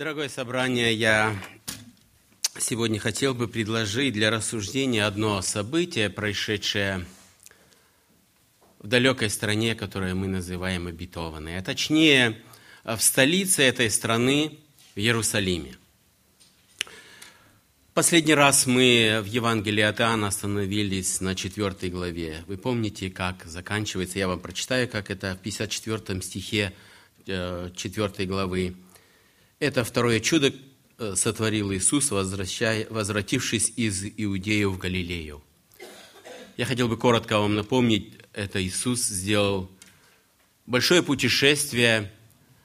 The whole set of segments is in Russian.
Дорогое собрание, я сегодня хотел бы предложить для рассуждения одно событие, происшедшее в далекой стране, которую мы называем обетованной, а точнее в столице этой страны, в Иерусалиме. Последний раз мы в Евангелии от Иоанна остановились на 4 главе. Вы помните, как заканчивается, я вам прочитаю, как это в 54 стихе 4 э, главы. Это второе чудо э, сотворил Иисус, возвратившись из Иудеи в Галилею. Я хотел бы коротко вам напомнить, это Иисус сделал большое путешествие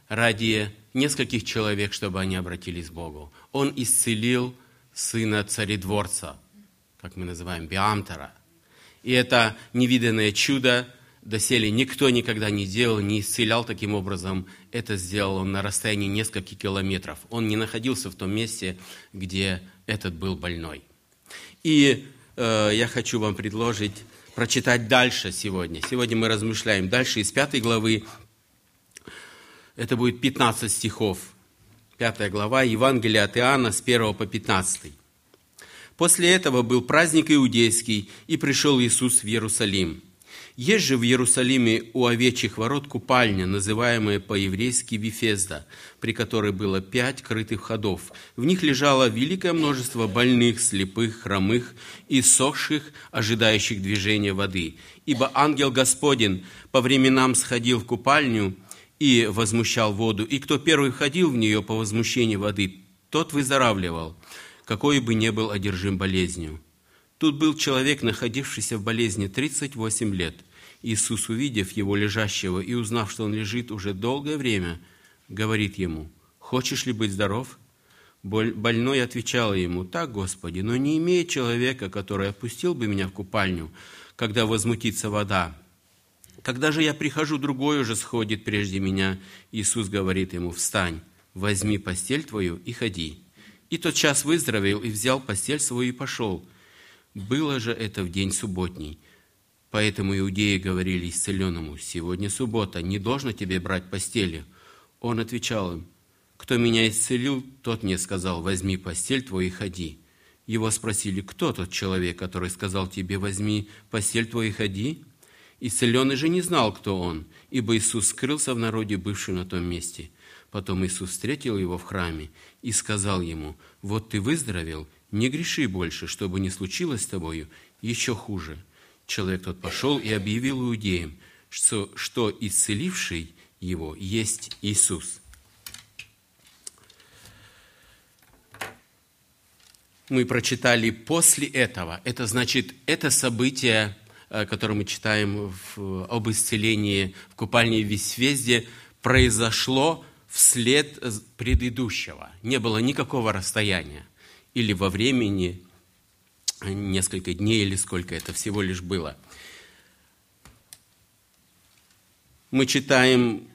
ради нескольких человек, чтобы они обратились к Богу. Он исцелил сына царедворца, как мы называем, Биамтера. И это невиданное чудо доселе никто никогда не делал, не исцелял таким образом. Это сделал он на расстоянии нескольких километров. Он не находился в том месте, где этот был больной. И э, я хочу вам предложить прочитать дальше сегодня. Сегодня мы размышляем дальше из пятой главы. Это будет 15 стихов. Пятая глава Евангелия от Иоанна с 1 по 15. После этого был праздник иудейский, и пришел Иисус в Иерусалим – есть же в Иерусалиме у овечьих ворот купальня, называемая по-еврейски Вифезда, при которой было пять крытых ходов. В них лежало великое множество больных, слепых, хромых и сохших, ожидающих движения воды. Ибо ангел Господень по временам сходил в купальню и возмущал воду, и кто первый входил в нее по возмущению воды, тот выздоравливал, какой бы ни был одержим болезнью. Тут был человек, находившийся в болезни 38 лет. Иисус, увидев его лежащего и узнав, что он лежит уже долгое время, говорит ему, «Хочешь ли быть здоров?» Больной отвечал ему, «Так, Господи, но не имея человека, который опустил бы меня в купальню, когда возмутится вода. Когда же я прихожу, другой уже сходит прежде меня». Иисус говорит ему, «Встань, возьми постель твою и ходи». И тот час выздоровел и взял постель свою и пошел – было же это в день субботний. Поэтому иудеи говорили исцеленному, «Сегодня суббота, не должно тебе брать постели». Он отвечал им, «Кто меня исцелил, тот мне сказал, возьми постель твою и ходи». Его спросили, кто тот человек, который сказал тебе, возьми постель твою и ходи? Исцеленный же не знал, кто он, ибо Иисус скрылся в народе, бывший на том месте. Потом Иисус встретил его в храме и сказал ему, вот ты выздоровел, не греши больше, чтобы не случилось с тобою еще хуже. Человек тот пошел и объявил иудеям, что, что исцеливший его есть Иисус. Мы прочитали после этого. Это значит, это событие, э, которое мы читаем в, об исцелении в купальне в Весвезде, произошло вслед предыдущего. Не было никакого расстояния или во времени, несколько дней или сколько это всего лишь было. Мы читаем,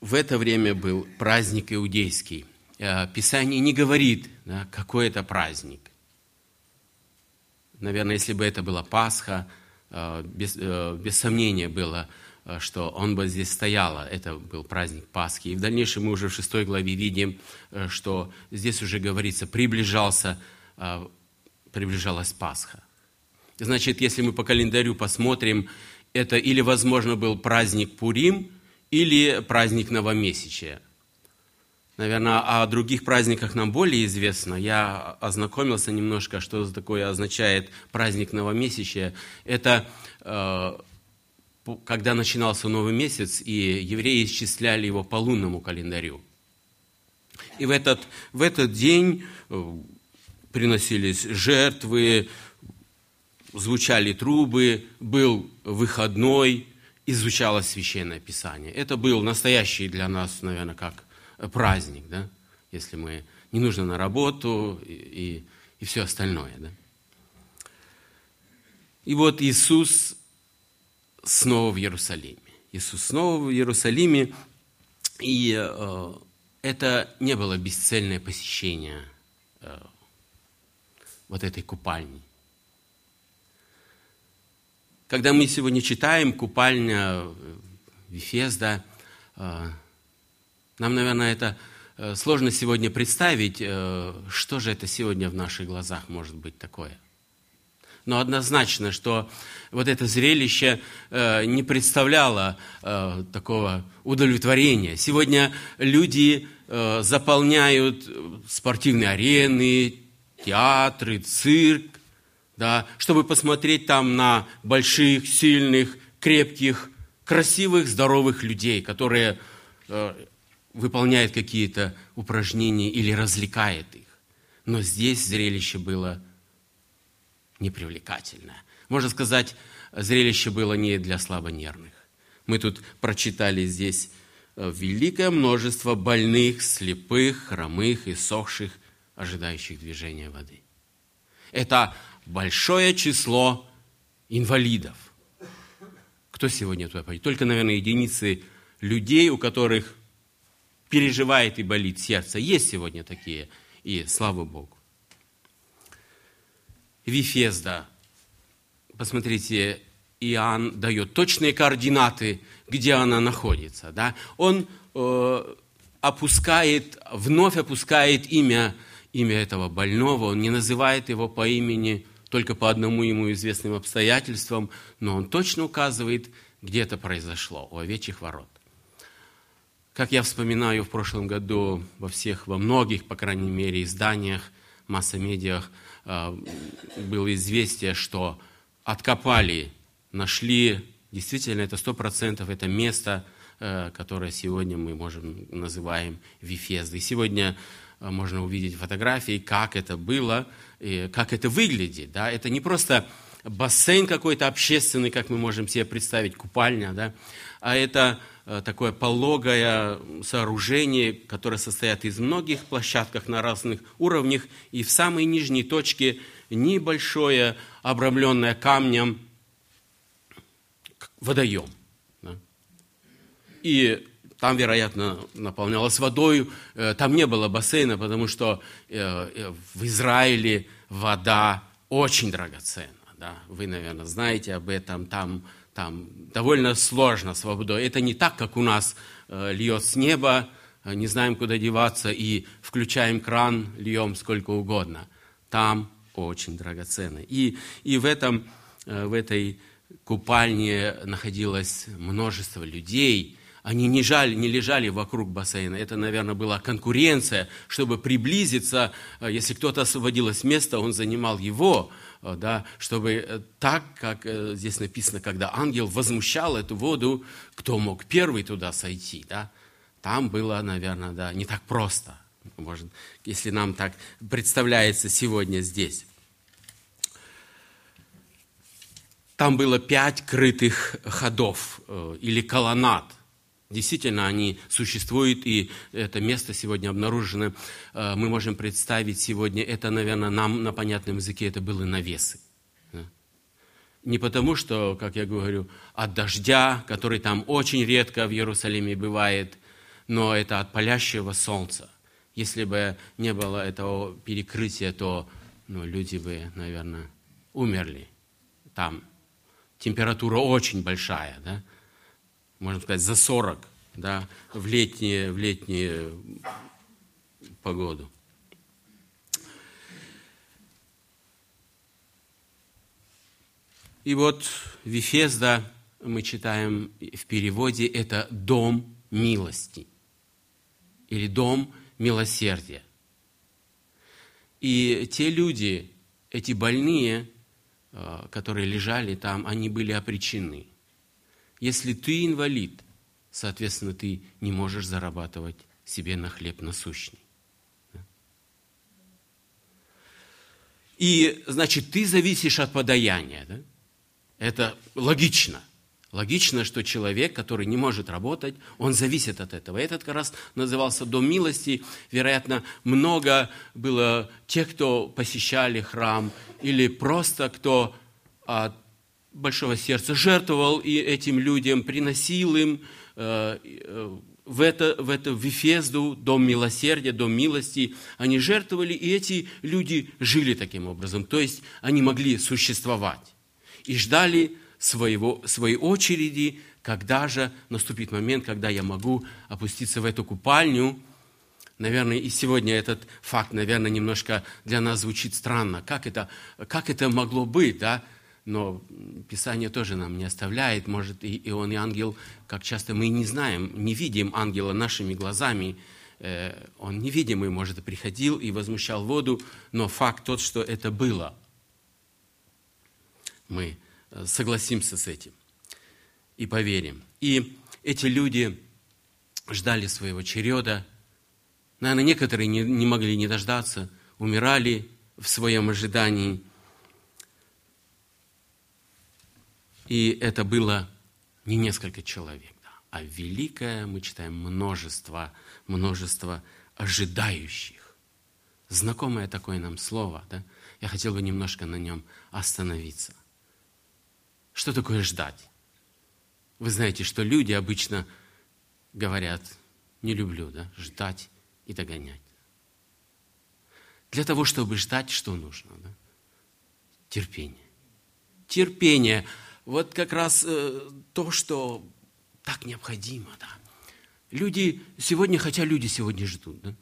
в это время был праздник иудейский. Э, Писание не говорит, да, какой это праздник. Наверное, если бы это была Пасха, э, без, э, без сомнения было что он бы здесь стояла. Это был праздник Пасхи. И в дальнейшем мы уже в шестой главе видим, э, что здесь уже говорится, приближался, э, приближалась Пасха. Значит, если мы по календарю посмотрим, это или, возможно, был праздник Пурим, или праздник Новомесячия. Наверное, о других праздниках нам более известно. Я ознакомился немножко, что такое означает праздник Новомесячия. Это когда начинался новый месяц, и евреи исчисляли его по лунному календарю. И в этот, в этот день э, приносились жертвы, звучали трубы, был выходной, изучалось Священное Писание. Это был настоящий для нас, наверное, как праздник, да? если мы не нужно на работу и, и, и все остальное. Да? И вот Иисус снова в Иерусалиме. Иисус снова в Иерусалиме, и э, это не было бесцельное посещение э, вот этой купальни. Когда мы сегодня читаем купальня Вифезда, э, нам, наверное, это э, сложно сегодня представить, э, что же это сегодня в наших глазах может быть такое. Но однозначно, что вот это зрелище э, не представляло такого удовлетворения. Сегодня люди заполняют спортивные арены, театры, цирк, да, чтобы посмотреть там на больших, сильных, крепких, красивых, здоровых людей, которые э, выполняют какие-то упражнения или развлекает их. Но здесь зрелище было непривлекательное. Можно сказать, зрелище было не для слабонервных. Мы тут прочитали здесь э, великое множество больных, слепых, хромых и сохших, ожидающих движения воды. Это большое число инвалидов. Кто сегодня туда пойдет? Только, наверное, единицы людей, у которых переживает и болит сердце. Есть сегодня такие, и слава Богу. Вифезда. Посмотрите, Иоанн дает точные координаты, где она находится. Да? Он э, опускает, вновь опускает имя, имя этого больного, он не называет его по имени, только по одному ему известным обстоятельствам, но он точно указывает, где это произошло, у овечьих ворот. Как я вспоминаю, в прошлом году во всех, во многих, по крайней мере, изданиях, масс-медиах э, было известие, что откопали, нашли, действительно, это сто процентов, это место, э, которое сегодня мы можем называем Вифездой. Сегодня э, можно увидеть фотографии, как это было, и как это выглядит. Да? Это не просто бассейн какой-то общественный, как мы можем себе представить, купальня, да? А это э, такое пологое сооружение, которое состоит из многих площадках на разных уровнях, и в самой нижней точке небольшое, обрамленное камнем водоем. И там, вероятно, наполнялось водой, э, там не было бассейна, потому что э, в Израиле вода очень драгоценна. Да? Вы, наверное, знаете об этом, там там довольно сложно с. Это не так, как у нас э, льет с неба, э, не знаем, куда деваться, и включаем кран, льем сколько угодно. Там очень драгоценно. И, и в, этом, э, в этой купальне находилось множество людей, они не, жали, не лежали вокруг бассейна. Это, наверное, была конкуренция, чтобы приблизиться. Э, если кто-то освободилось место, он занимал его. Э, да, чтобы э, так, как э, здесь написано, когда ангел возмущал эту воду, кто мог первый туда сойти, да, там было, наверное, да, не так просто, может, если нам так представляется сегодня здесь. Там было пять крытых ходов или колоннад. Действительно, они существуют, и это место сегодня обнаружено. Э, мы можем представить сегодня, это, наверное, нам на понятном языке это были навесы. Не потому, что, как я говорю, от дождя, который там очень редко в Иерусалиме бывает, но это от палящего солнца. Если бы не было этого перекрытия, то ну, люди бы, наверное, умерли. Там температура очень большая, да? Можно сказать, за 40 да, в, летние, в летнюю погоду. И вот Вифезда, мы читаем в переводе, это дом милости или дом милосердия. И те люди, эти больные, э, которые лежали там, они были опричены – если ты инвалид, соответственно, ты не можешь зарабатывать себе на хлеб насущный. И, значит, ты зависишь от подаяния. Да? Это логично. Логично, что человек, который не может работать, он зависит от этого. Этот как раз назывался Дом милости. Вероятно, много было тех, кто посещали храм, или просто кто от большого сердца, жертвовал и этим людям, приносил им э, э, в это, в это в Вифезду, дом милосердия, дом милости, они жертвовали, и эти люди жили таким образом. То есть они могли существовать и ждали своего, своей очереди, когда же наступит момент, когда я могу опуститься в эту купальню, Наверное, и сегодня этот факт, наверное, немножко для нас звучит странно. Как это, как это могло быть, да? Но Писание тоже нам не оставляет. Может, и, и он, и ангел, как часто мы не знаем, не видим ангела нашими глазами. Э, он невидимый, может, приходил и возмущал воду, но факт тот, что это было. Мы э, согласимся с этим и поверим. И эти люди ждали своего череда. Наверное, некоторые не, не могли не дождаться, умирали в своем ожидании. И это было не несколько человек, да, а великое, мы читаем, множество, множество ожидающих. Знакомое такое нам слово, да? Я хотел бы немножко на нем остановиться. Что такое ждать? Вы знаете, что люди обычно говорят, не люблю, да, ждать и догонять. Для того, чтобы ждать, что нужно? Да? Терпение. Терпение. Вот как раз э, то, что так необходимо. Да? Люди сегодня, хотя люди сегодня ждут. Да?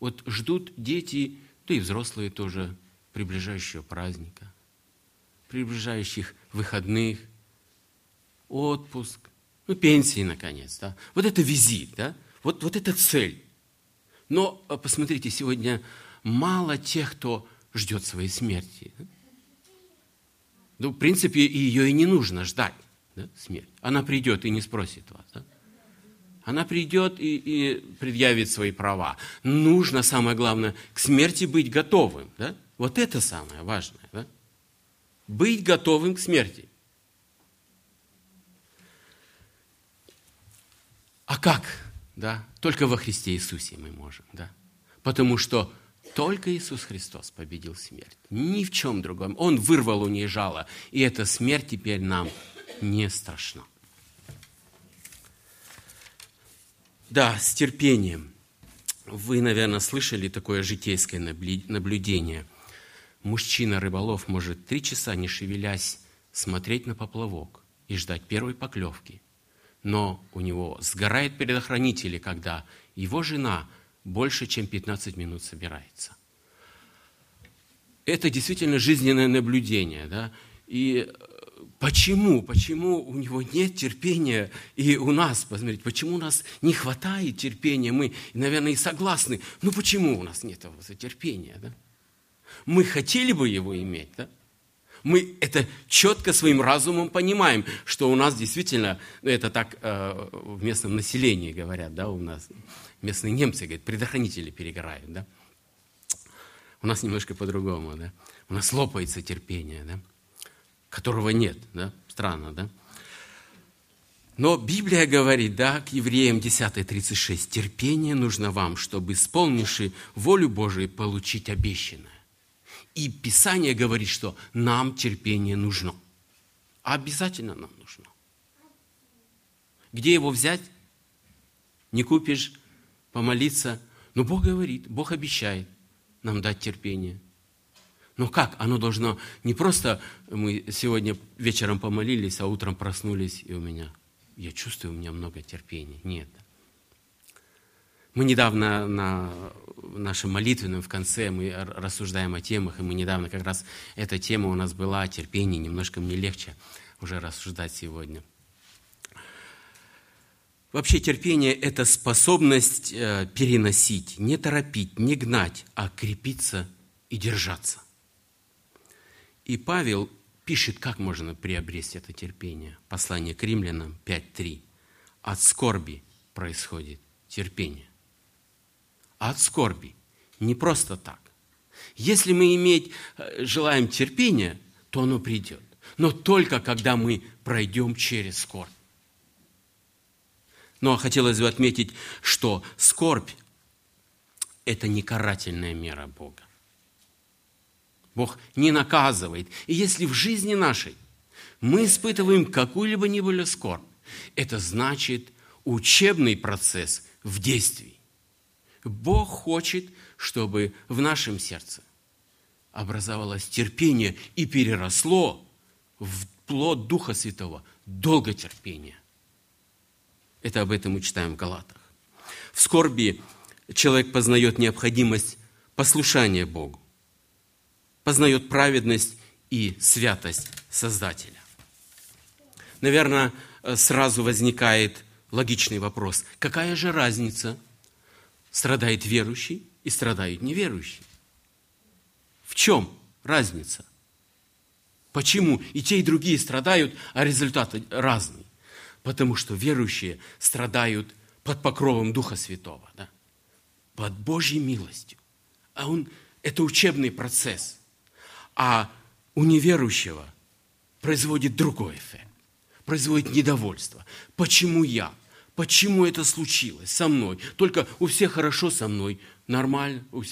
Вот ждут дети, да и взрослые тоже, приближающего праздника, приближающих выходных, отпуск, ну, пенсии, наконец, да. Вот это визит, да, вот, вот это цель. Но а, посмотрите, сегодня мало тех, кто ждет своей смерти. Да? Ну, в принципе, ее и не нужно ждать, да, смерть. Она придет и не спросит вас, да. Она придет и, и предъявит свои права. Нужно, самое главное, к смерти быть готовым. Да? Вот это самое важное. Да? Быть готовым к смерти. А как? Да? Только во Христе Иисусе мы можем. Да? Потому что только Иисус Христос победил смерть. Ни в чем другом. Он вырвал у нее жало. И эта смерть теперь нам не страшна. Да, с терпением. Вы, наверное, слышали такое житейское наблюдение. Мужчина-рыболов может три часа, не шевелясь, смотреть на поплавок и ждать первой поклевки – но у него сгорает предохранители, когда его жена больше, чем 15 минут собирается. Это действительно жизненное наблюдение. Да? И э, почему? Почему у него нет терпения и у нас, посмотрите, почему у нас не хватает терпения? Мы, наверное, и согласны. Ну почему у нас нет этого терпения? Да? Мы хотели бы его иметь, да? Мы это четко своим разумом понимаем, что у нас действительно, ну это так э, в местном населении говорят, да, у нас местные немцы говорят, предохранители перегорают, да. У нас немножко по-другому, да. У нас лопается терпение, да, которого нет, да, странно, да. Но Библия говорит, да, к евреям 10.36, терпение нужно вам, чтобы, исполнивши волю Божию, получить обещанное. И Писание говорит, что нам терпение нужно. Обязательно нам нужно. Где его взять? Не купишь, помолиться. Но Бог говорит, Бог обещает нам дать терпение. Но как? Оно должно не просто мы сегодня вечером помолились, а утром проснулись, и у меня, я чувствую, у меня много терпения. Нет. Мы недавно на нашем молитвенном в конце мы рассуждаем о темах, и мы недавно как раз эта тема у нас была о терпении, немножко мне легче уже рассуждать сегодня. Вообще терпение – это способность э, переносить, не торопить, не гнать, а крепиться и держаться. И Павел пишет, как можно приобрести это терпение. Послание к римлянам 5.3. От скорби происходит терпение от скорби. Не просто так. Если мы иметь, э, желаем терпения, то оно придет. Но только когда мы пройдем через скорбь. Но хотелось бы отметить, что скорбь – это не карательная мера Бога. Бог не наказывает. И если в жизни нашей мы испытываем какую-либо было скорбь, это значит учебный процесс в действии. Бог хочет, чтобы в нашем сердце образовалось терпение и переросло в плод Духа Святого, долготерпение. Это об этом мы читаем в Галатах. В скорби человек познает необходимость послушания Богу, познает праведность и святость Создателя. Наверное, сразу возникает логичный вопрос. Какая же разница, страдает верующий и страдает неверующий? В чем разница? Почему и те, и другие страдают, а результаты разные? Потому что верующие страдают под покровом Духа Святого, да? под Божьей милостью. А он, это учебный процесс. А у неверующего производит другой эффект, производит недовольство. Почему я? Почему это случилось со мной? Только у всех хорошо со мной, нормально, у,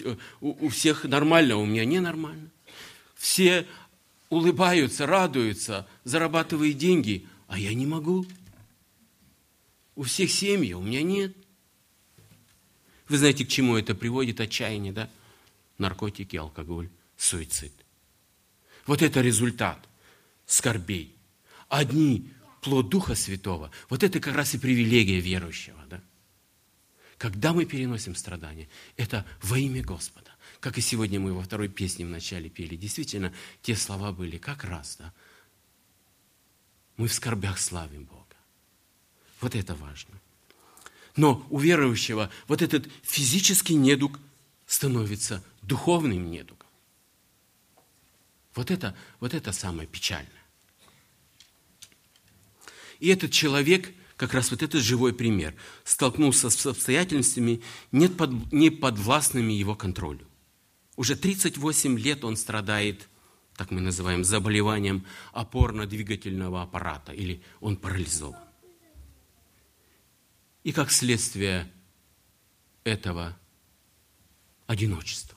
у, у всех нормально, а у меня ненормально. Все улыбаются, радуются, зарабатывают деньги, а я не могу. У всех семьи, у меня нет. Вы знаете, к чему это приводит? Отчаяние, да? Наркотики, алкоголь, суицид. Вот это результат скорбей. Одни плод Духа Святого, вот это как раз и привилегия верующего. Да? Когда мы переносим страдания, это во имя Господа. Как и сегодня мы во второй песне в начале пели. Действительно, те слова были как раз. Да? Мы в скорбях славим Бога. Вот это важно. Но у верующего вот этот физический недуг становится духовным недугом. Вот это, вот это самое печальное. И этот человек, как раз вот этот живой пример, столкнулся с обстоятельствами, не, под, не подвластными его контролю. Уже 38 лет он страдает, так мы называем, заболеванием опорно-двигательного аппарата, или он парализован. И как следствие этого одиночества.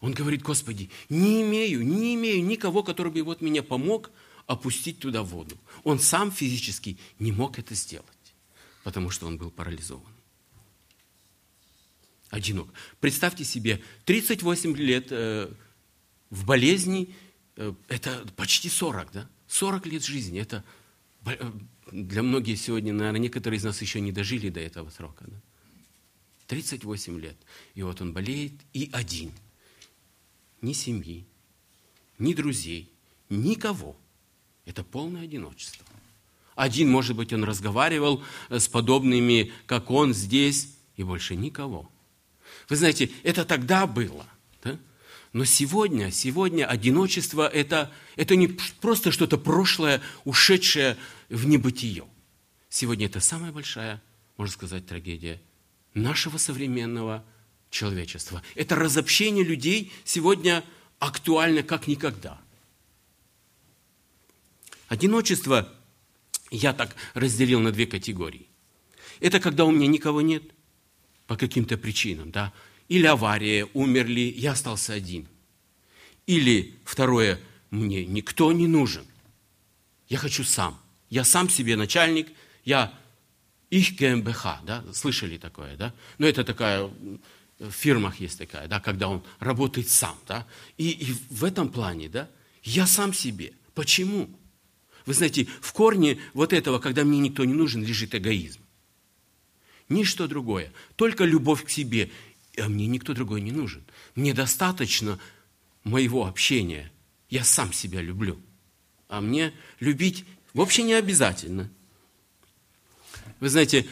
Он говорит, Господи, не имею, не имею никого, который бы вот меня помог опустить туда воду. Он сам физически не мог это сделать, потому что он был парализован. Одинок. Представьте себе, 38 лет э, в болезни, э, это почти 40, да? 40 лет жизни, это для многих сегодня, наверное, некоторые из нас еще не дожили до этого срока. Да? 38 лет. И вот он болеет и один. Ни семьи, ни друзей, никого. Это полное одиночество. Один, может быть, он разговаривал с подобными, как он здесь, и больше никого. Вы знаете, это тогда было. Но сегодня, сегодня одиночество это, это не просто что-то прошлое, ушедшее в небытие. Сегодня это самая большая, можно сказать, трагедия нашего современного человечества. Это разобщение людей сегодня актуально как никогда. Одиночество я так разделил на две категории. Это когда у меня никого нет по каким-то причинам, да, или авария, умерли, я остался один. Или второе, мне никто не нужен. Я хочу сам. Я сам себе начальник, я их ГМБХ, да, слышали такое, да? Но это такая, в фирмах есть такая, да, когда он работает сам, да? И, и в этом плане, да, я сам себе. Почему? Вы знаете, в корне вот этого, когда мне никто не нужен, лежит эгоизм. Ничто другое. Только любовь к себе. А мне никто другой не нужен. Мне достаточно моего общения. Я сам себя люблю. А мне любить вообще не обязательно. Вы знаете,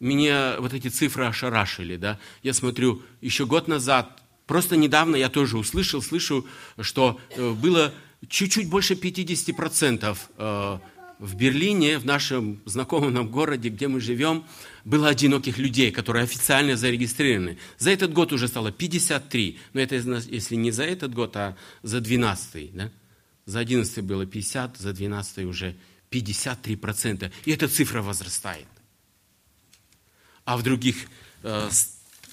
меня вот эти цифры ошарашили, да. Я смотрю, еще год назад, просто недавно я тоже услышал, слышу, что э, было чуть-чуть больше 50% э, в Берлине, в нашем знакомом городе, где мы живем, было одиноких людей, которые официально зарегистрированы. За этот год уже стало 53. Но это если не за этот год, а за 12. Да? За 11 было 50, за 12 уже 53%. И эта цифра возрастает. А в других э,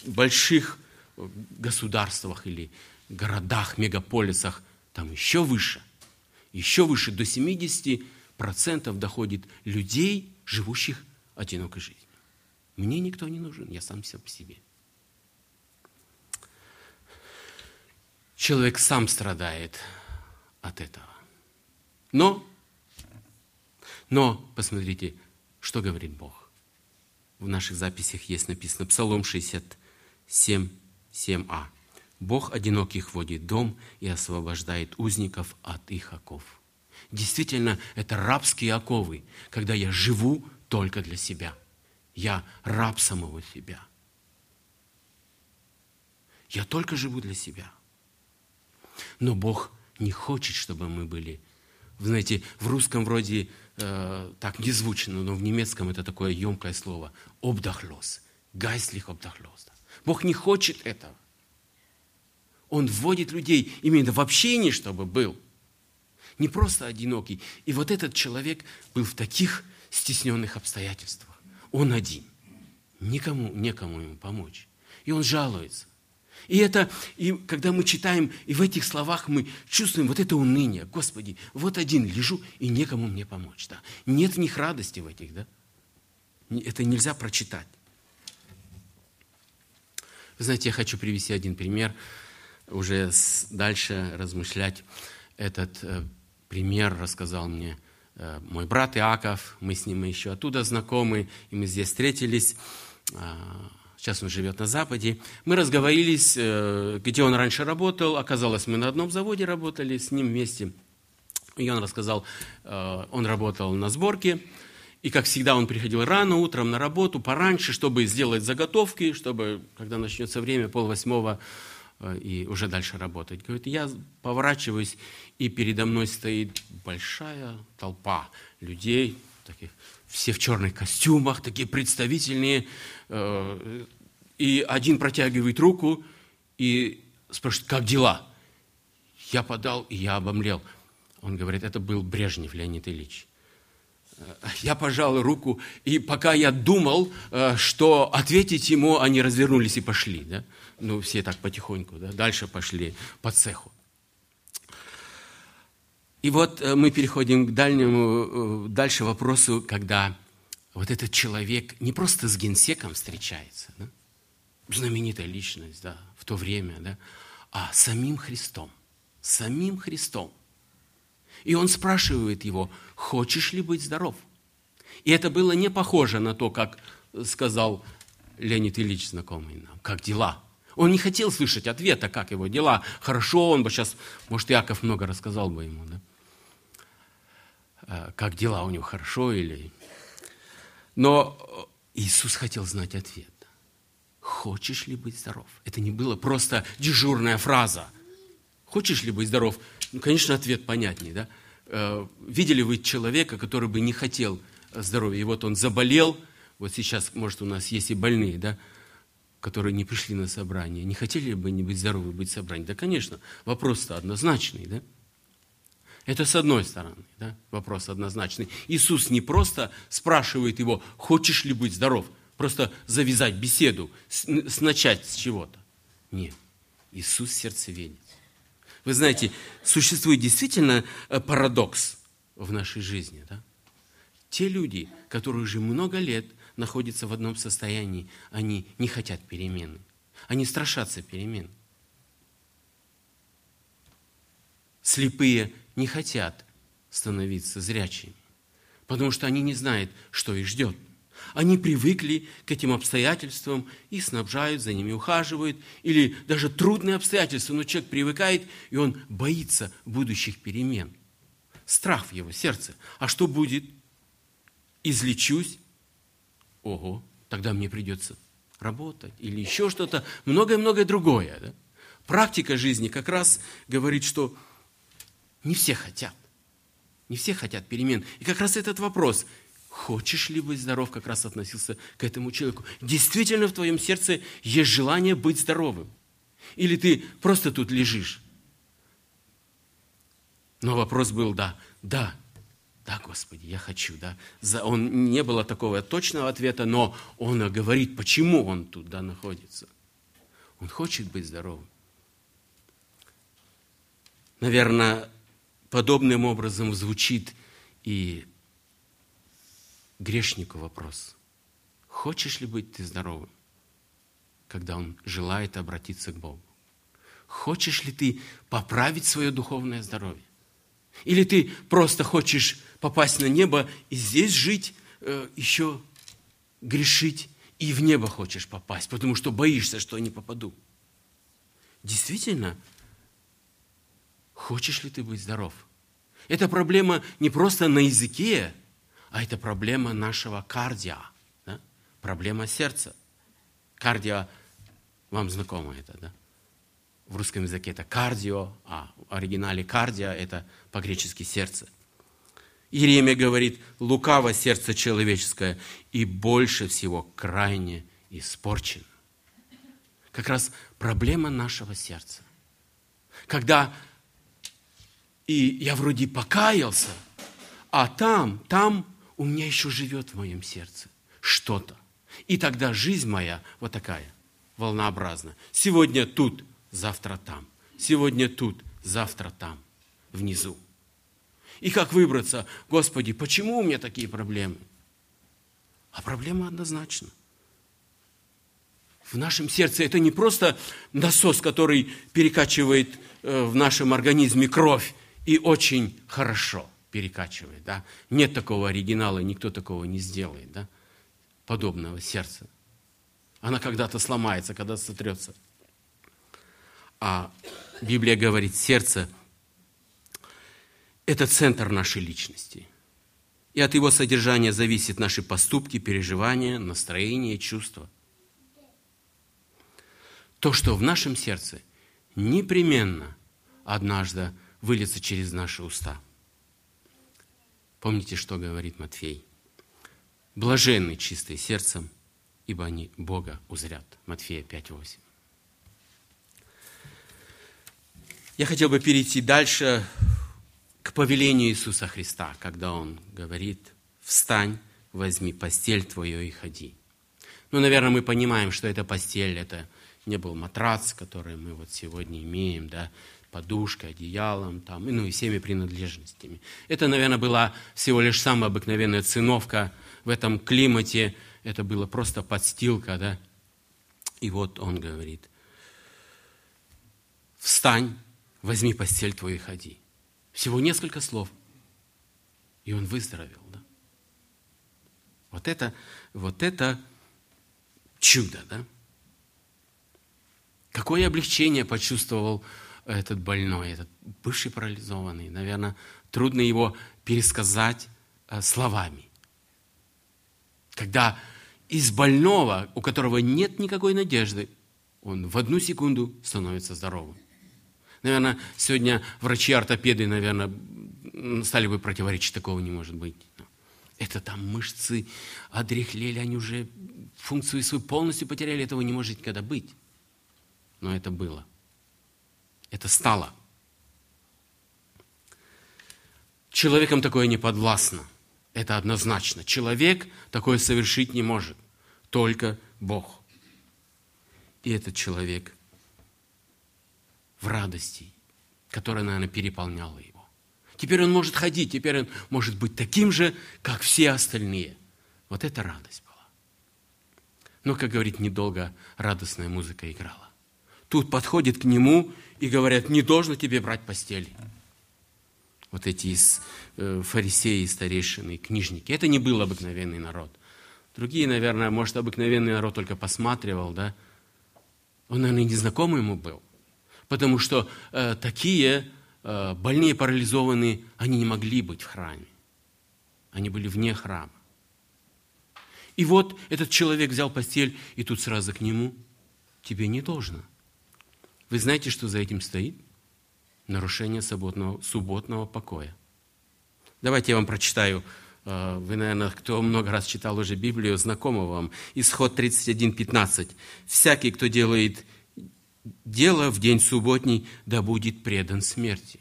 больших государствах или городах, мегаполисах там еще выше. Еще выше, до 70% доходит людей, живущих одинокой жизнью. Мне никто не нужен, я сам себе по себе. Человек сам страдает от этого. Но, но, посмотрите, что говорит Бог. В наших записях есть написано Псалом 60, 7, 7а. Бог одиноких вводит дом и освобождает узников от их оков. Действительно, это рабские оковы, когда я живу только для себя. Я раб самого себя. Я только живу для себя. Но Бог не хочет, чтобы мы были. Вы знаете, в русском вроде э, так незвучно, но в немецком это такое емкое слово. Обдахлос. Гайслих обдахлос. Бог не хочет этого. Он вводит людей именно в общение, чтобы был. Не просто одинокий. И вот этот человек был в таких стесненных обстоятельствах. Он один. Никому, некому ему помочь. И он жалуется. И это, и когда мы читаем, и в этих словах мы чувствуем вот это уныние. Господи, вот один лежу, и некому мне помочь. Да? Нет в них радости в этих, да? Это нельзя прочитать. Вы знаете, я хочу привести один пример, уже дальше размышлять. Этот э, пример рассказал мне э, мой брат Иаков, мы с ним еще оттуда знакомы, и мы здесь встретились. А, сейчас он живет на Западе. Мы разговорились, э, где он раньше работал. Оказалось, мы на одном заводе работали с ним вместе. И он рассказал, он работал на сборке, и, как всегда, он приходил рано утром на работу, пораньше, чтобы сделать заготовки, чтобы, когда начнется время, полвосьмого, э, и уже дальше работать. Говорит, я поворачиваюсь, и передо мной стоит большая толпа людей, таких, все в черных костюмах, такие представительные. Э, и один протягивает руку и спрашивает, как дела? Я подал, и я обомлел. Он говорит, это был Брежнев Леонид Ильич я пожал руку, и пока я думал, э, что ответить ему, они развернулись и пошли. Да? Ну, все так потихоньку, да? дальше пошли по цеху. И вот э, мы переходим к дальнему, э, дальше вопросу, когда вот этот человек не просто с генсеком встречается, да? знаменитая личность да, в то время, да? а самим Христом. Самим Христом – и он спрашивает его, хочешь ли быть здоров? И это было не похоже на то, как сказал Леонид Ильич, знакомый нам, как дела. Он не хотел слышать ответа, как его дела. Хорошо, он бы сейчас, может, Яков много рассказал бы ему, да? А, как дела у него хорошо или... Но Иисус хотел знать ответ. Хочешь ли быть здоров? Это не было просто дежурная фраза. Хочешь ли быть здоров? Ну, конечно, ответ понятнее, да? Э, видели вы человека, который бы не хотел здоровья, и вот он заболел, вот сейчас, может, у нас есть и больные, да, которые не пришли на собрание, не хотели бы не быть здоровы, быть в собрании? Да, конечно, вопрос-то однозначный, да? Это с одной стороны, да, вопрос однозначный. Иисус не просто спрашивает его, хочешь ли быть здоров, просто завязать беседу, с, начать с чего-то. Нет, Иисус сердцеведец. Вы знаете, существует действительно э, парадокс в нашей жизни. Да? Те люди, которые уже много лет находятся в одном состоянии, они не хотят перемены. Они страшатся перемен. Слепые не хотят становиться зрячими, потому что они не знают, что их ждет. Они привыкли к этим обстоятельствам и снабжают, за ними ухаживают. Или даже трудные обстоятельства, но человек привыкает, и он боится будущих перемен. Страх в его сердце. А что будет? Излечусь? Ого, тогда мне придется работать. Или еще что-то, многое-многое другое. Да? Практика жизни как раз говорит, что не все хотят. Не все хотят перемен. И как раз этот вопрос – Хочешь ли быть здоров, как раз относился к этому человеку. Действительно в твоем сердце есть желание быть здоровым. Или ты просто тут лежишь. Но вопрос был, да, да, да, Господи, я хочу, да. Он не было такого точного ответа, но он говорит, почему он туда находится. Он хочет быть здоровым. Наверное, подобным образом звучит и грешнику вопрос. Хочешь ли быть ты здоровым, когда он желает обратиться к Богу? Хочешь ли ты поправить свое духовное здоровье? Или ты просто хочешь попасть на небо и здесь жить, э, еще грешить и в небо хочешь попасть, потому что боишься, что не попаду. Действительно, хочешь ли ты быть здоров? Это проблема не просто на языке, а это проблема нашего кардиа, да? проблема сердца. Кардио, вам знакомо это, да? В русском языке это кардио, а в оригинале кардио – это по-гречески сердце. Иеремия говорит, лукаво сердце человеческое и больше всего крайне испорчено. Как раз проблема нашего сердца. Когда и я вроде покаялся, а там, там у меня еще живет в моем сердце что-то. И тогда жизнь моя вот такая, волнообразная. Сегодня тут, завтра там. Сегодня тут, завтра там, внизу. И как выбраться? Господи, почему у меня такие проблемы? А проблема однозначна. В нашем сердце это не просто насос, который перекачивает э, в нашем организме кровь и очень хорошо перекачивает. Да? Нет такого оригинала, никто такого не сделает. Да? Подобного сердца. Она когда-то сломается, когда-то сотрется. А Библия говорит, сердце – это центр нашей личности. И от его содержания зависят наши поступки, переживания, настроения, чувства. То, что в нашем сердце непременно однажды выльется через наши уста. Помните, что говорит Матфей? Блаженны чистые сердцем, ибо они Бога узрят. Матфея 5.8. Я хотел бы перейти дальше к повелению Иисуса Христа, когда Он говорит, встань, возьми постель твою и ходи. Ну, наверное, мы понимаем, что эта постель, это не был матрац, который мы вот сегодня имеем, да, подушкой, одеялом, там, ну и всеми принадлежностями. Это, наверное, была всего лишь самая обыкновенная циновка в этом климате. Это было просто подстилка, да. И вот он говорит, встань, возьми постель твою и ходи. Всего несколько слов. И он выздоровел. Да? Вот это, вот это чудо, да? Какое облегчение почувствовал этот больной, этот бывший парализованный. Наверное, трудно его пересказать э, словами. Когда из больного, у которого нет никакой надежды, он в одну секунду становится здоровым. Наверное, сегодня врачи-ортопеды, наверное, стали бы противоречить, такого не может быть. Это там мышцы одрехлели, они уже функцию свою полностью потеряли, этого не может никогда быть. Но это было. Это стало. Человеком такое не подвластно. Это однозначно. Человек такое совершить не может. Только Бог. И этот человек в радости, которая, наверное, переполняла его. Теперь он может ходить, теперь он может быть таким же, как все остальные. Вот это радость была. Но, как говорит, недолго радостная музыка играла. Тут подходит к нему и говорят, не должно тебе брать постель. Вот эти из, э, фарисеи, старейшины, книжники. Это не был обыкновенный народ. Другие, наверное, может, обыкновенный народ только посматривал, да? Он, наверное, незнакомый ему был потому что э, такие э, больные, парализованные, они не могли быть в храме. Они были вне храма. И вот этот человек взял постель, и тут сразу к нему, тебе не должно. Вы знаете, что за этим стоит? Нарушение субботного, субботного покоя. Давайте я вам прочитаю. Э, вы, наверное, кто много раз читал уже Библию, знакомо вам. Исход 31.15. «Всякий, кто делает дело в день субботний да будет предан смерти.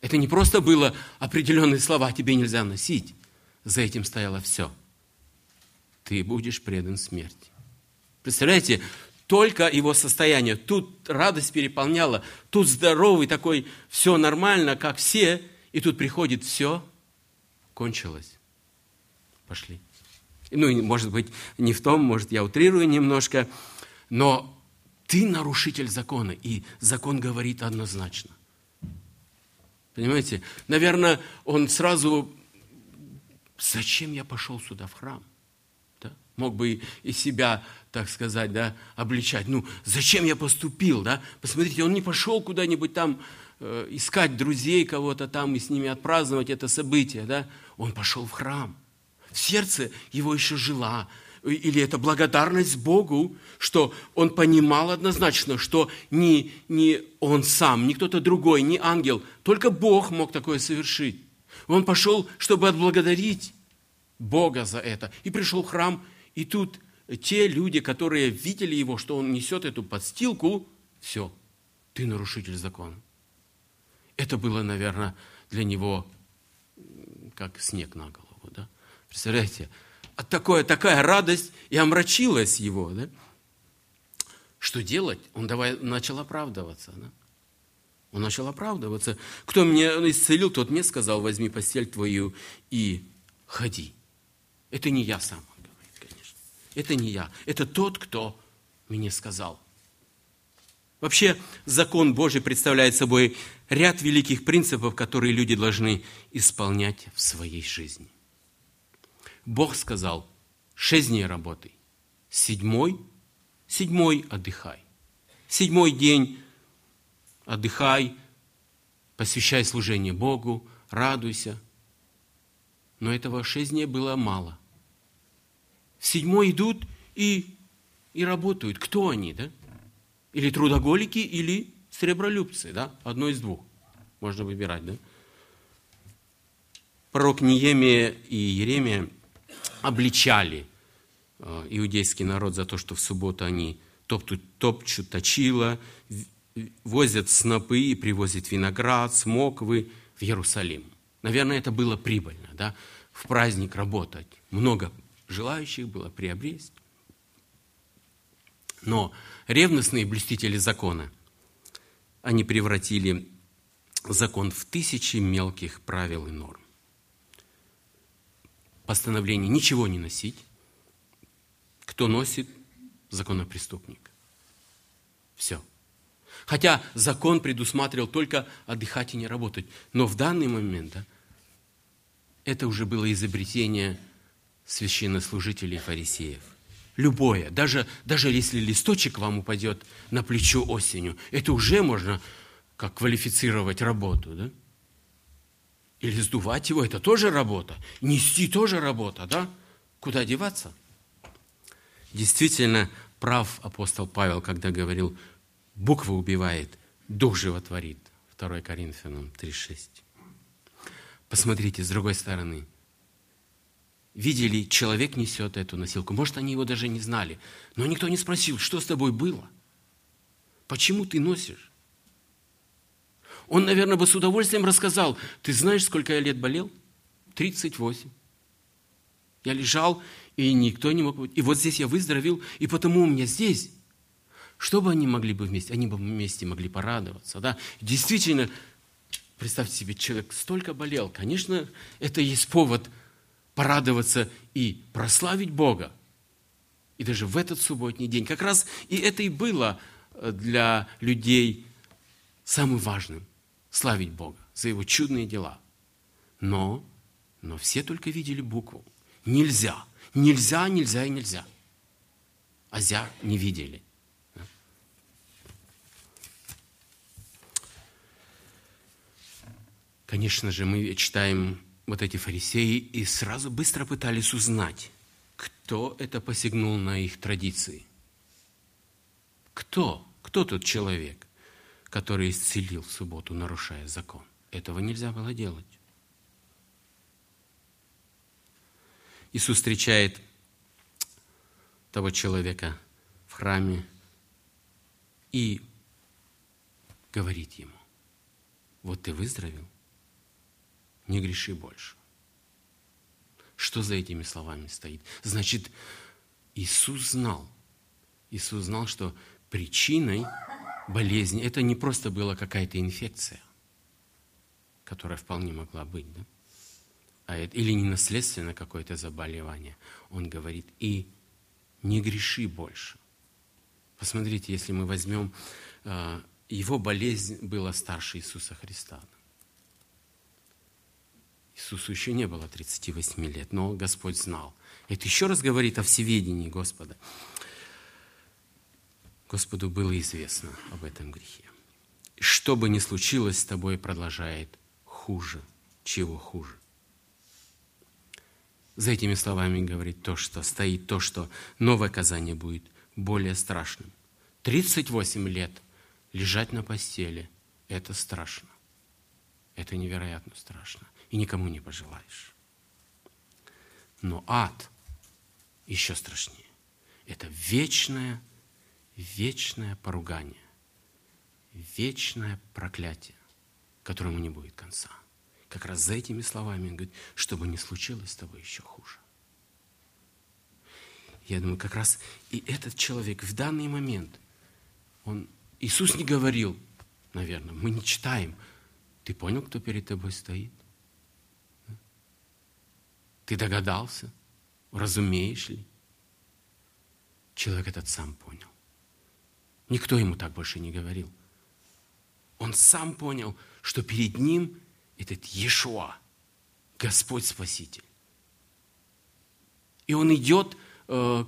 Это не просто было определенные слова, тебе нельзя носить. За этим стояло все. Ты будешь предан смерти. Представляете, только его состояние. Тут радость переполняла, тут здоровый такой, все нормально, как все, и тут приходит все, кончилось. Пошли. Ну, может быть, не в том, может, я утрирую немножко, но ты нарушитель закона, и закон говорит однозначно. Понимаете? Наверное, он сразу, зачем я пошел сюда в храм? Да? мог бы и себя, так сказать, да, обличать. Ну, зачем я поступил, да? Посмотрите, он не пошел куда-нибудь там э, искать друзей кого-то там и с ними отпраздновать это событие, да? Он пошел в храм. В сердце его еще жила или это благодарность Богу, что он понимал однозначно, что не, не он сам, не кто-то другой, не ангел, только Бог мог такое совершить. Он пошел, чтобы отблагодарить Бога за это. И пришел в храм, и тут те люди, которые видели его, что он несет эту подстилку, все, ты нарушитель закона. Это было, наверное, для него как снег на голову. Да? Представляете, такое, такая радость и омрачилась его. Да? Что делать? Он давай, начал оправдываться. Да? Он начал оправдываться. Кто меня исцелил, тот мне сказал, возьми постель твою и ходи. Это не я сам, он говорит, конечно. Это не я. Это тот, кто мне сказал. Вообще, закон Божий представляет собой ряд великих принципов, которые люди должны исполнять в своей жизни. Бог сказал, шесть дней работай, седьмой, седьмой отдыхай. Седьмой день отдыхай, посвящай служение Богу, радуйся. Но этого шесть дней было мало. В седьмой идут и, и работают. Кто они, да? Или трудоголики, или сребролюбцы, да? Одно из двух. Можно выбирать, да? Пророк Ниемия и Еремия обличали э, иудейский народ за то, что в субботу они топтут, топчут точила, возят снопы и привозят виноград, смоквы в Иерусалим. Наверное, это было прибыльно, да? в праздник работать. Много желающих было приобрести. Но ревностные блюстители закона, они превратили закон в тысячи мелких правил и норм постановление ничего не носить, кто носит, законопреступник. Все. Хотя закон предусматривал только отдыхать и не работать. Но в данный момент да, это уже было изобретение священнослужителей и фарисеев. Любое, даже, даже если листочек вам упадет на плечо осенью, это уже можно как квалифицировать работу. Да? Или сдувать его, это тоже работа. Нести тоже работа, да? Куда деваться? Действительно, прав апостол Павел, когда говорил, буква убивает, дух животворит. 2 Коринфянам 3,6. Посмотрите, с другой стороны. Видели, человек несет эту носилку. Может, они его даже не знали. Но никто не спросил, что с тобой было? Почему ты носишь? Он, наверное, бы с удовольствием рассказал, ты знаешь, сколько я лет болел? 38. Я лежал, и никто не мог... И вот здесь я выздоровел, и потому у меня здесь. Что бы они могли бы вместе? Они бы вместе могли порадоваться. Да? Действительно, представьте себе, человек столько болел. Конечно, это есть повод порадоваться и прославить Бога. И даже в этот субботний день. Как раз и это и было для людей самым важным славить Бога за Его чудные дела. Но, но все только видели букву. Нельзя, нельзя, нельзя и нельзя. А не видели. Конечно же, мы читаем вот эти фарисеи и сразу быстро пытались узнать, кто это посягнул на их традиции. Кто? Кто тот человек? Который исцелил в субботу, нарушая закон. Этого нельзя было делать. Иисус встречает того человека в храме и говорит ему, вот ты выздоровел, не греши больше. Что за этими словами стоит? Значит, Иисус знал, Иисус знал, что причиной болезни, это не просто была какая-то инфекция, которая вполне могла быть, да? а это, или не наследственное какое-то заболевание. Он говорит, и не греши больше. Посмотрите, если мы возьмем, а, его болезнь была старше Иисуса Христа. Иисусу еще не было 38 лет, но Господь знал. Это еще раз говорит о всеведении Господа. Господу было известно об этом грехе. Что бы ни случилось с тобой, продолжает хуже. Чего хуже? За этими словами говорит то, что стоит, то, что новое казание будет более страшным. 38 лет лежать на постели – это страшно. Это невероятно страшно. И никому не пожелаешь. Но ад еще страшнее. Это вечное, вечное поругание, вечное проклятие, которому не будет конца. Как раз за этими словами он говорит, чтобы не случилось с тобой еще хуже. Я думаю, как раз и этот человек в данный момент, он, Иисус не говорил, наверное, мы не читаем, ты понял, кто перед тобой стоит? Ты догадался? Разумеешь ли? Человек этот сам понял. Никто ему так больше не говорил. Он сам понял, что перед ним этот Иешуа, Господь Спаситель. И он идет э,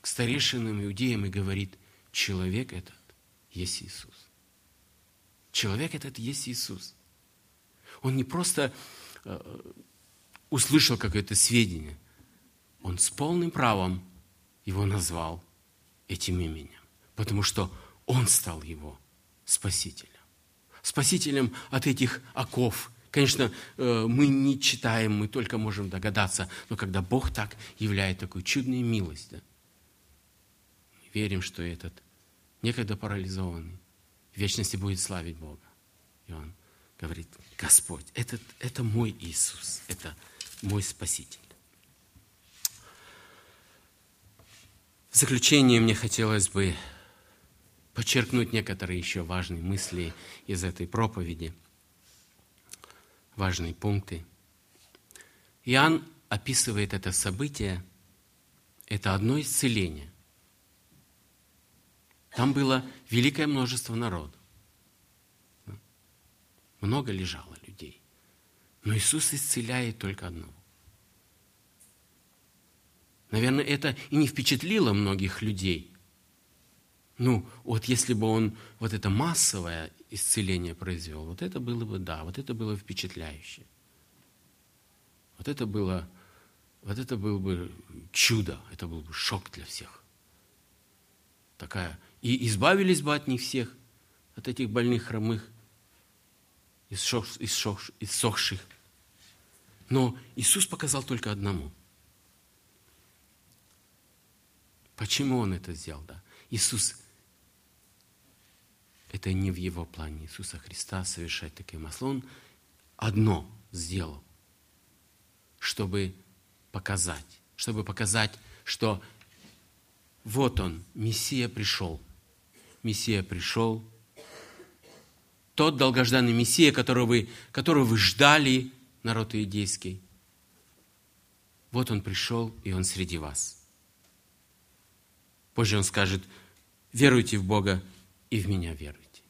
к старейшинам иудеям и говорит, человек этот есть Иисус. Человек этот есть Иисус. Он не просто э, услышал какое-то сведение, он с полным правом его назвал этим именем, потому что он стал его спасителем. Спасителем от этих оков. Конечно, э, мы не читаем, мы только можем догадаться, но когда Бог так являет такую чудную милость, да, верим, что этот некогда парализованный в вечности будет славить Бога. И он говорит, Господь, этот, это мой Иисус, это мой Спаситель. В заключение мне хотелось бы подчеркнуть некоторые еще важные мысли из этой проповеди, важные пункты. Иоанн описывает это событие, это одно исцеление. Там было великое множество народу. Много лежало людей. Но Иисус исцеляет только одного. Наверное, это и не впечатлило многих людей. Ну, вот если бы он вот это массовое исцеление произвел, вот это было бы, да, вот это было впечатляюще. Вот это было, вот это было бы чудо, это был бы шок для всех. Такая, и избавились бы от них всех, от этих больных, хромых, иссохших. Но Иисус показал только одному. Почему Он это сделал? Да? Иисус, это не в Его плане Иисуса Христа совершать такие масла. Он одно сделал, чтобы показать, чтобы показать, что вот Он, Мессия пришел. Мессия пришел, тот долгожданный Мессия, которого вы, которого вы ждали, народ иудейский. Вот он пришел, и он среди вас. Позже он скажет, веруйте в Бога и в меня веруйте.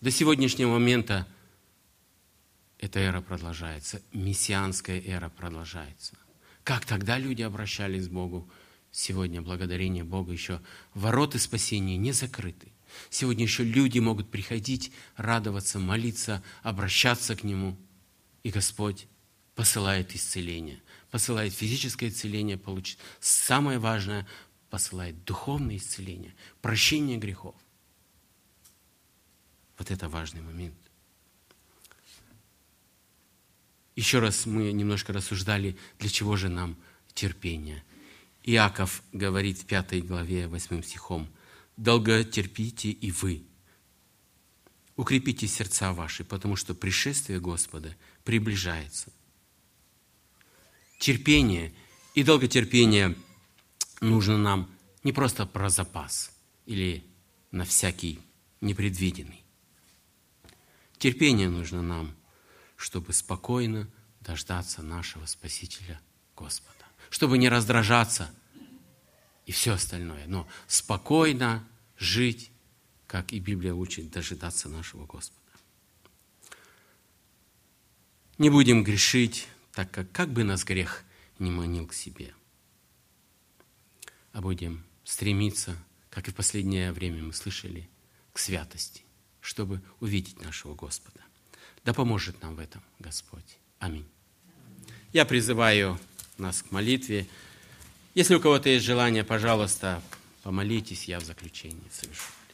До сегодняшнего момента эта эра продолжается, мессианская эра продолжается. Как тогда люди обращались к Богу? Сегодня, благодарение Богу, еще вороты спасения не закрыты. Сегодня еще люди могут приходить, радоваться, молиться, обращаться к Нему. И Господь посылает исцеление, посылает физическое исцеление, получит. Самое важное, посылает духовное исцеление, прощение грехов. Вот это важный момент. Еще раз мы немножко рассуждали, для чего же нам терпение. Иаков говорит в пятой главе, восьмым стихом, долготерпите и вы. Укрепите сердца ваши, потому что пришествие Господа приближается. Терпение и долготерпение нужно нам не просто про запас или на всякий непредвиденный. Терпение нужно нам, чтобы спокойно дождаться нашего Спасителя Господа, чтобы не раздражаться – и все остальное. Но спокойно жить, как и Библия учит, дожидаться нашего Господа. Не будем грешить, так как как бы нас грех не манил к себе. А будем стремиться, как и в последнее время мы слышали, к святости, чтобы увидеть нашего Господа. Да поможет нам в этом Господь. Аминь. Я призываю нас к молитве. Если у кого-то есть желание, пожалуйста, помолитесь, я в заключении совершу.